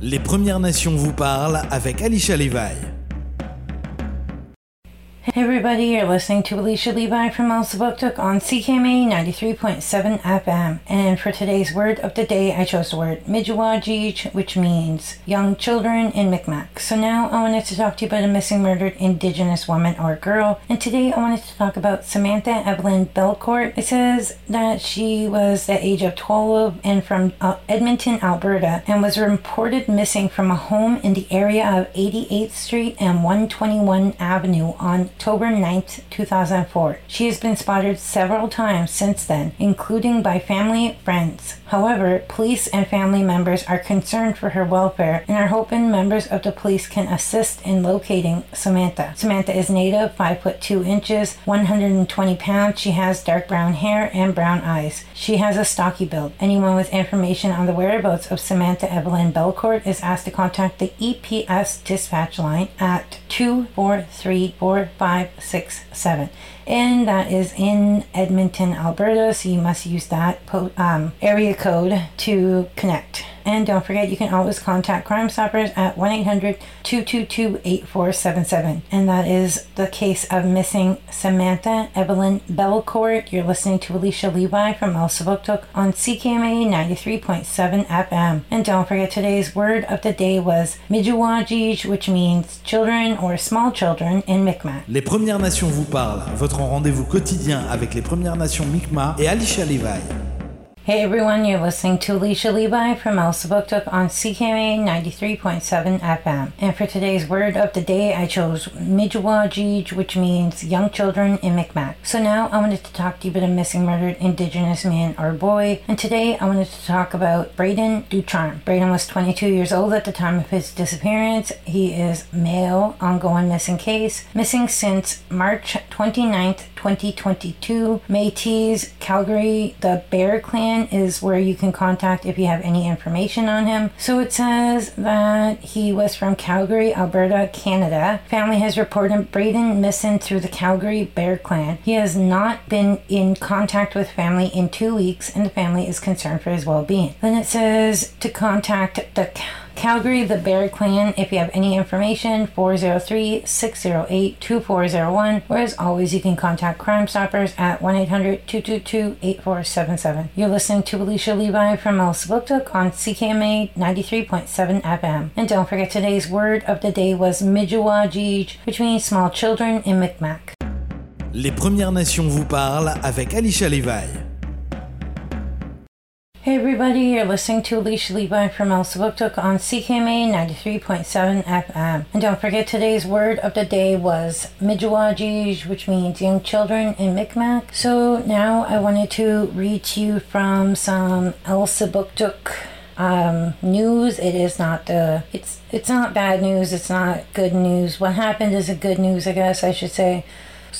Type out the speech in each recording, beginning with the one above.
Les Premières Nations vous parlent avec Alicia Levi. Hey everybody, you're listening to Alicia Levi from Elsipogtog on CKMA 93.7 FM. And for today's word of the day, I chose the word Mijiwajij, which means young children in Mi'kmaq. So now I wanted to talk to you about a missing murdered indigenous woman or girl. And today I wanted to talk about Samantha Evelyn Belcourt. It says that she was the age of 12 and from uh, Edmonton, Alberta, and was reported missing from a home in the area of 88th Street and 121 Avenue on October 9th, 2004. She has been spotted several times since then, including by family friends. However, police and family members are concerned for her welfare and are hoping members of the police can assist in locating Samantha. Samantha is native, 5 foot 2 inches, 120 pounds. She has dark brown hair and brown eyes. She has a stocky build. Anyone with information on the whereabouts of Samantha Evelyn Belcourt is asked to contact the EPS dispatch line at 24345 567 and that is in Edmonton, Alberta. So you must use that po- um, area code to connect. And don't forget, you can always contact Crime Stoppers at 1 800 222 8477. And that is the case of missing Samantha Evelyn Belcourt. You're listening to Alicia Levi from El on CKMA 93.7 FM. And don't forget, today's word of the day was Mijuwajij, which means children or small children in Mi'kmaq. Les Premières Nations vous parlent, votre rendez-vous quotidien avec les Premières Nations Mi'kmaq et Alicia Levi. Hey everyone, you're listening to Alicia Levi from Elsipogtog on CKMA 93.7 FM. And for today's word of the day, I chose Mijiwajij, which means young children in Mi'kmaq. So now I wanted to talk to you about a missing murdered indigenous man or boy. And today I wanted to talk about Braden Ducharme. Braden was 22 years old at the time of his disappearance. He is male, ongoing missing case, missing since March 29th, 2022. Métis, Calgary, the Bear Clan is where you can contact if you have any information on him. So it says that he was from Calgary, Alberta, Canada. Family has reported Braden missing through the Calgary Bear Clan. He has not been in contact with family in two weeks, and the family is concerned for his well being. Then it says to contact the Calgary, the Bear Clan, if you have any information, 403 608 2401. Or as always, you can contact Crime Stoppers at 1 800 222 8477. You're listening to Alicia Levi from Elsipogtog on CKMA 93.7 FM. And don't forget today's word of the day was Mijiwajij, which means small children in Mi'kmaq. Les Premières Nations vous parlent avec Alicia Levi. Hey everybody, you're listening to Alicia Levi from Elsipogtog on CKMA 93.7 FM. And don't forget today's word of the day was Mijiwajij, which means young children in Mi'kmaq. So now I wanted to read to you from some Elsipogtog um, news. It is not the it's it's not bad news. It's not good news. What happened is a good news, I guess I should say.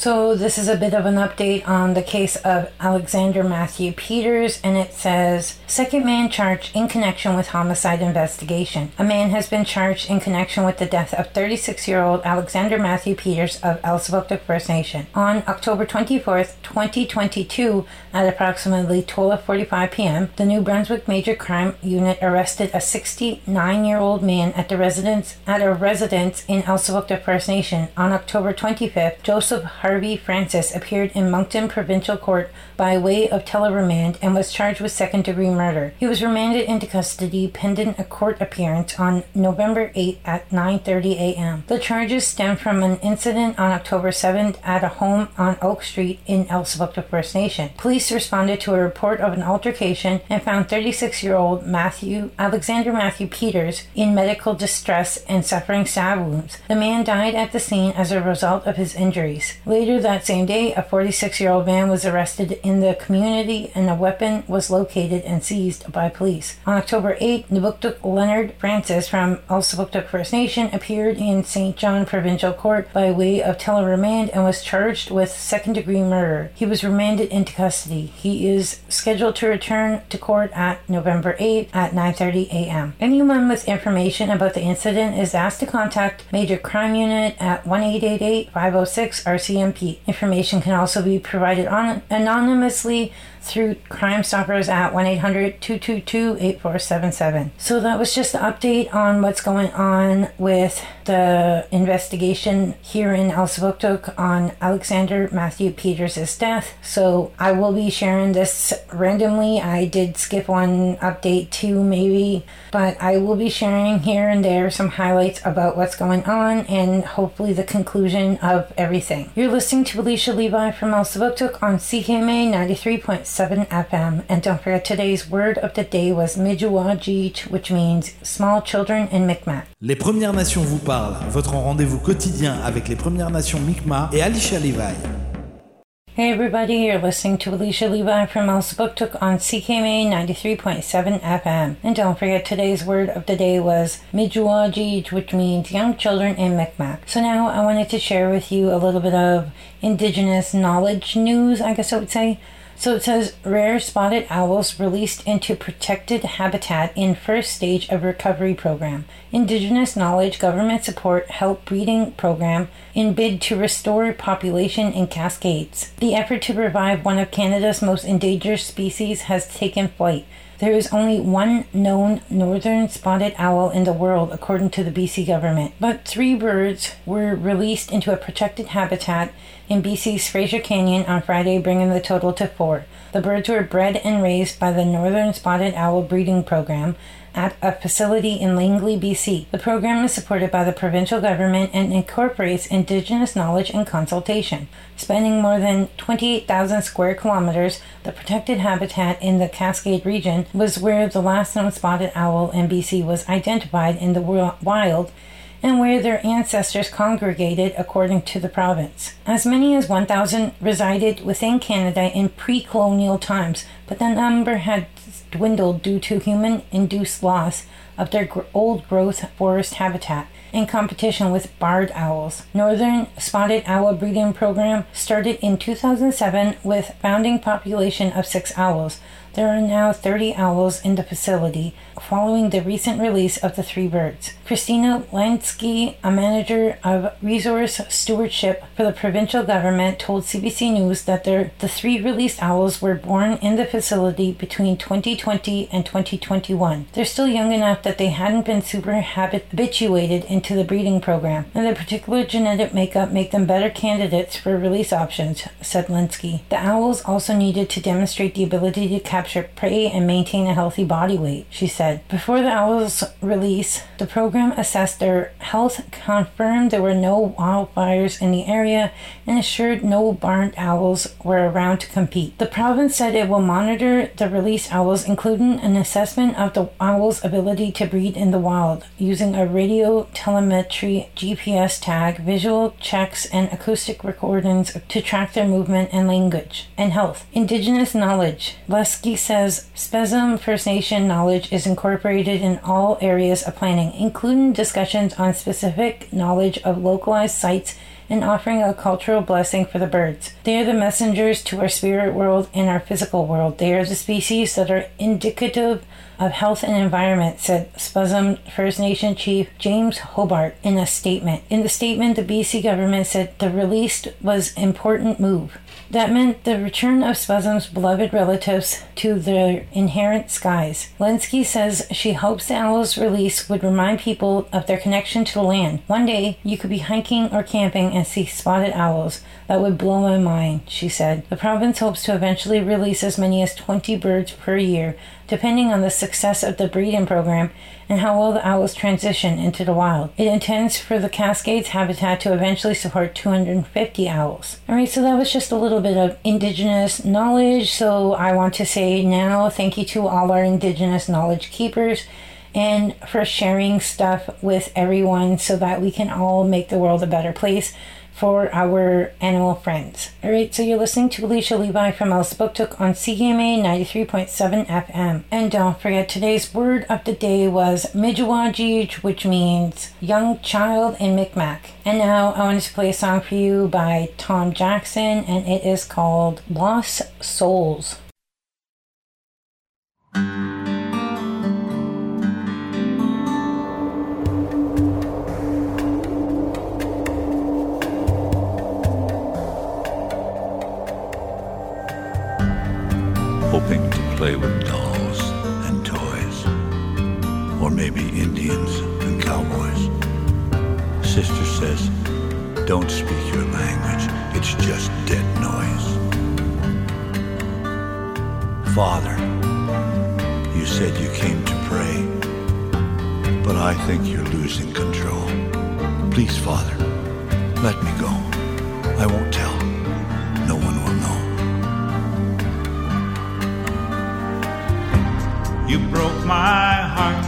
So, this is a bit of an update on the case of Alexander Matthew Peters, and it says Second man charged in connection with homicide investigation. A man has been charged in connection with the death of 36 year old Alexander Matthew Peters of El First Nation. On October 24th, 2022, at approximately 12.45 p.m., the New Brunswick Major Crime Unit arrested a 69 year old man at the residence at a residence in El First Nation. On October 25th, Joseph Harvey Francis appeared in Moncton Provincial Court by way of teleremand and was charged with second degree murder. He was remanded into custody pending a court appearance on November 8 at 9:30 a.m. The charges stem from an incident on October 7th at a home on Oak Street in El First Nation. Police responded to a report of an altercation and found 36-year-old Matthew Alexander Matthew Peters in medical distress and suffering stab wounds. The man died at the scene as a result of his injuries. Later that same day, a 46 year old man was arrested in the community and a weapon was located and seized by police. On October 8, Nubuktuk Leonard Francis from Elsipogtog First Nation appeared in St. John Provincial Court by way of teleremand and was charged with second degree murder. He was remanded into custody. He is scheduled to return to court at November 8 at 9:30 a.m. Anyone with information about the incident is asked to contact Major Crime Unit at 1-888-506 RCMP. Information can also be provided on- anonymously through Crime Stoppers at 1 800 222 8477. So that was just an update on what's going on with the investigation here in El Elsipogtog on Alexander Matthew Peters' death. So I will be sharing this randomly. I did skip one update too, maybe, but I will be sharing here and there some highlights about what's going on and hopefully the conclusion of everything. You're listening to Alicia Levi from El Elsipogtog on CKMA 93.7 FM. And don't forget today's word of the day was Mijuwajij, which means small children in Mi'kmaq. Les Premières Nations vous parlent, votre rendez-vous quotidien avec les Premières Nations Mi'kmaq et Alicia Levi. Hey everybody, you're listening to Alicia Levi from Elsipogtog on CKMA 93.7 FM. And don't forget today's word of the day was Mijuwajij, which means young children in Mi'kmaq. So now I wanted to share with you a little bit of indigenous knowledge news, I guess I would say. So it says rare spotted owls released into protected habitat in first stage of recovery program. Indigenous knowledge government support help breeding program in bid to restore population in Cascades. The effort to revive one of Canada's most endangered species has taken flight. There is only one known northern spotted owl in the world, according to the BC government. But three birds were released into a protected habitat in BC's Fraser Canyon on Friday, bringing the total to four. The birds were bred and raised by the Northern Spotted Owl Breeding Program at a facility in Langley, BC. The program is supported by the provincial government and incorporates Indigenous knowledge and consultation. Spanning more than 28,000 square kilometers, the protected habitat in the Cascade region was where the last known spotted owl in BC was identified in the wild and where their ancestors congregated according to the province. As many as 1,000 resided within Canada in pre colonial times, but the number had dwindled due to human induced loss of their old growth forest habitat in competition with barred owls. Northern Spotted Owl Breeding Program started in 2007 with founding population of 6 owls. There are now 30 owls in the facility following the recent release of the three birds. Christina Lansky, a manager of resource stewardship for the provincial government, told CBC News that the three released owls were born in the facility between 2020 and 2021. They're still young enough that they hadn't been super habituated into the breeding program, and their particular genetic makeup make them better candidates for release options, said Linsky. The owls also needed to demonstrate the ability to capture prey and maintain a healthy body weight, she said. Before the owls' release, the program assessed their health, confirmed there were no wildfires in the area, and assured no barred owls were around to compete. The province said it will monitor the released owls, including an assessment of the owls' ability to breed in the wild, using a radio telemetry GPS tag, visual checks, and acoustic recordings to track their movement and language and health. Indigenous knowledge. Lesky says Spuzzum First Nation knowledge is incorporated in all areas of planning, including discussions on specific knowledge of localized sites and offering a cultural blessing for the birds. They are the messengers to our spirit world and our physical world. They are the species that are indicative of Health and Environment, said Spuzzum First Nation Chief James Hobart in a statement. In the statement, the BC government said the release was important move. That meant the return of Spuzzum's beloved relatives to their inherent skies. Lenski says she hopes the owl's release would remind people of their connection to the land. One day, you could be hiking or camping and see spotted owls. That would blow my mind, she said. The province hopes to eventually release as many as 20 birds per year, depending on the success of the breeding program and how well the owls transition into the wild. It intends for the Cascades habitat to eventually support 250 owls. Alright, so that was just a little bit of indigenous knowledge. So I want to say now thank you to all our indigenous knowledge keepers and for sharing stuff with everyone so that we can all make the world a better place for our animal friends. All right, so you're listening to Alicia Levi from Elsipogtog on CKMA 93.7 FM. And don't forget, today's word of the day was Mijuwajij, which means young child in Mi'kmaq. And now I want to play a song for you by Tom Jackson, and it is called Lost Souls. Don't speak your language, it's just dead noise. Father, you said you came to pray, but I think you're losing control. Please, Father, let me go. I won't tell. No one will know. You broke my heart.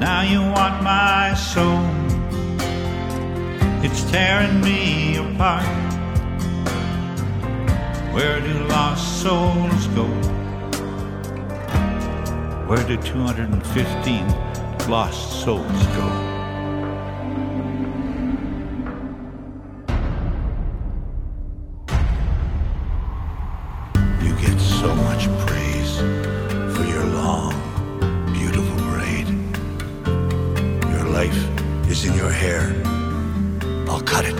Now you want my soul. It's tearing me apart. Where do lost souls go? Where do 215 lost souls go? You get so much praise for your long, beautiful braid. Your life is in your hair. I'll cut it.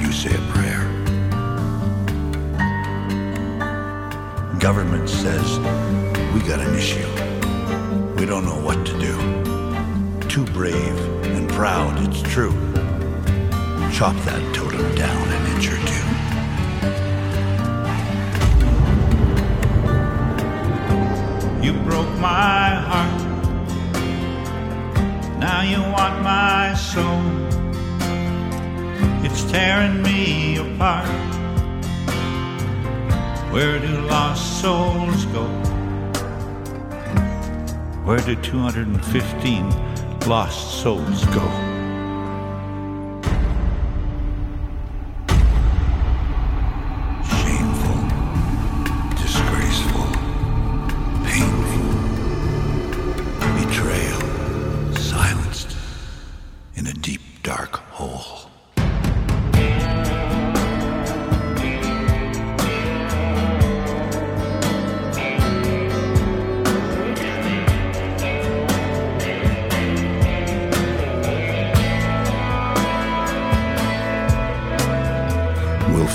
You say a prayer. Government says we got an issue. We don't know what to do. Too brave and proud, it's true. Chop that totem down an inch or two. You broke my heart. Now you want my soul. It's tearing me apart. Where do lost souls go? Where do 215 lost souls go?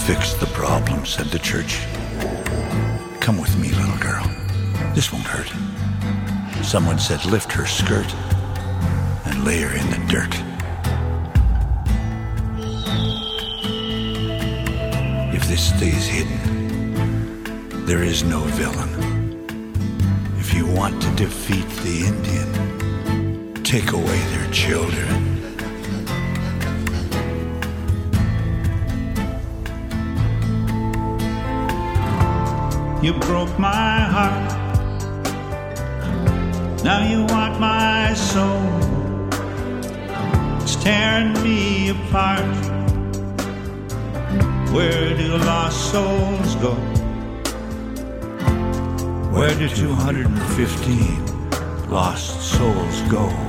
Fix the problem, said the church. Come with me, little girl. This won't hurt. Someone said, lift her skirt and lay her in the dirt. If this stays hidden, there is no villain. If you want to defeat the Indian, take away their children. You broke my heart. Now you want my soul. It's tearing me apart. Where do lost souls go? Where do 215 lost souls go?